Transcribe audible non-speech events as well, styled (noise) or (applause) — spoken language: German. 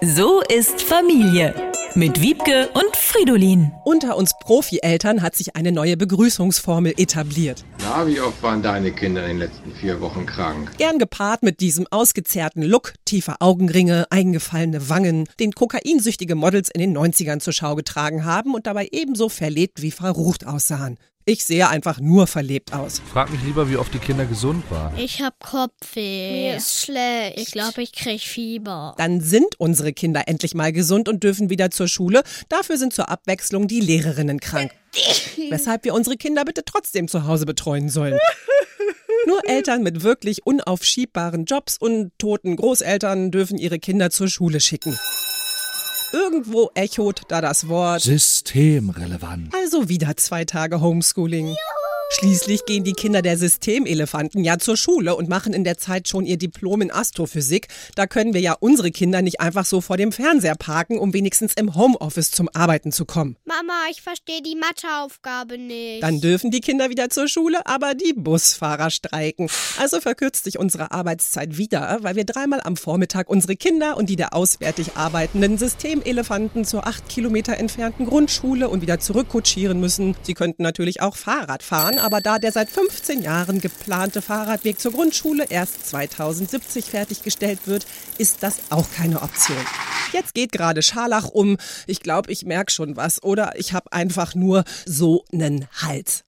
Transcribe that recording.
So ist Familie. Mit Wiebke und Fridolin. Unter uns Profi-Eltern hat sich eine neue Begrüßungsformel etabliert. Na, wie oft waren deine Kinder in den letzten vier Wochen krank? Gern gepaart mit diesem ausgezerrten Look, tiefer Augenringe, eingefallene Wangen, den kokainsüchtige Models in den 90ern zur Schau getragen haben und dabei ebenso verlebt wie verrucht aussahen. Ich sehe einfach nur verlebt aus. Frag mich lieber, wie oft die Kinder gesund waren. Ich hab Kopfweh. Mir ist schlecht. Ich glaube, ich krieg Fieber. Dann sind unsere Kinder endlich mal gesund und dürfen wieder zur Schule. Dafür sind zur Abwechslung die Lehrerinnen krank. (laughs) Weshalb wir unsere Kinder bitte trotzdem zu Hause betreuen sollen. Nur Eltern mit wirklich unaufschiebbaren Jobs und toten Großeltern dürfen ihre Kinder zur Schule schicken. Irgendwo echot da das Wort. Systemrelevant. Also wieder zwei Tage Homeschooling. Schließlich gehen die Kinder der Systemelefanten ja zur Schule und machen in der Zeit schon ihr Diplom in Astrophysik. Da können wir ja unsere Kinder nicht einfach so vor dem Fernseher parken, um wenigstens im Homeoffice zum Arbeiten zu kommen. Mama, ich verstehe die Matheaufgabe nicht. Dann dürfen die Kinder wieder zur Schule, aber die Busfahrer streiken. Also verkürzt sich unsere Arbeitszeit wieder, weil wir dreimal am Vormittag unsere Kinder und die der auswärtig arbeitenden Systemelefanten zur acht Kilometer entfernten Grundschule und wieder zurückkutschieren müssen. Sie könnten natürlich auch Fahrrad fahren, aber da der seit 15 Jahren geplante Fahrradweg zur Grundschule erst 2070 fertiggestellt wird, ist das auch keine Option. Jetzt geht gerade Scharlach um. Ich glaube, ich merke schon was. Oder ich habe einfach nur so einen Hals.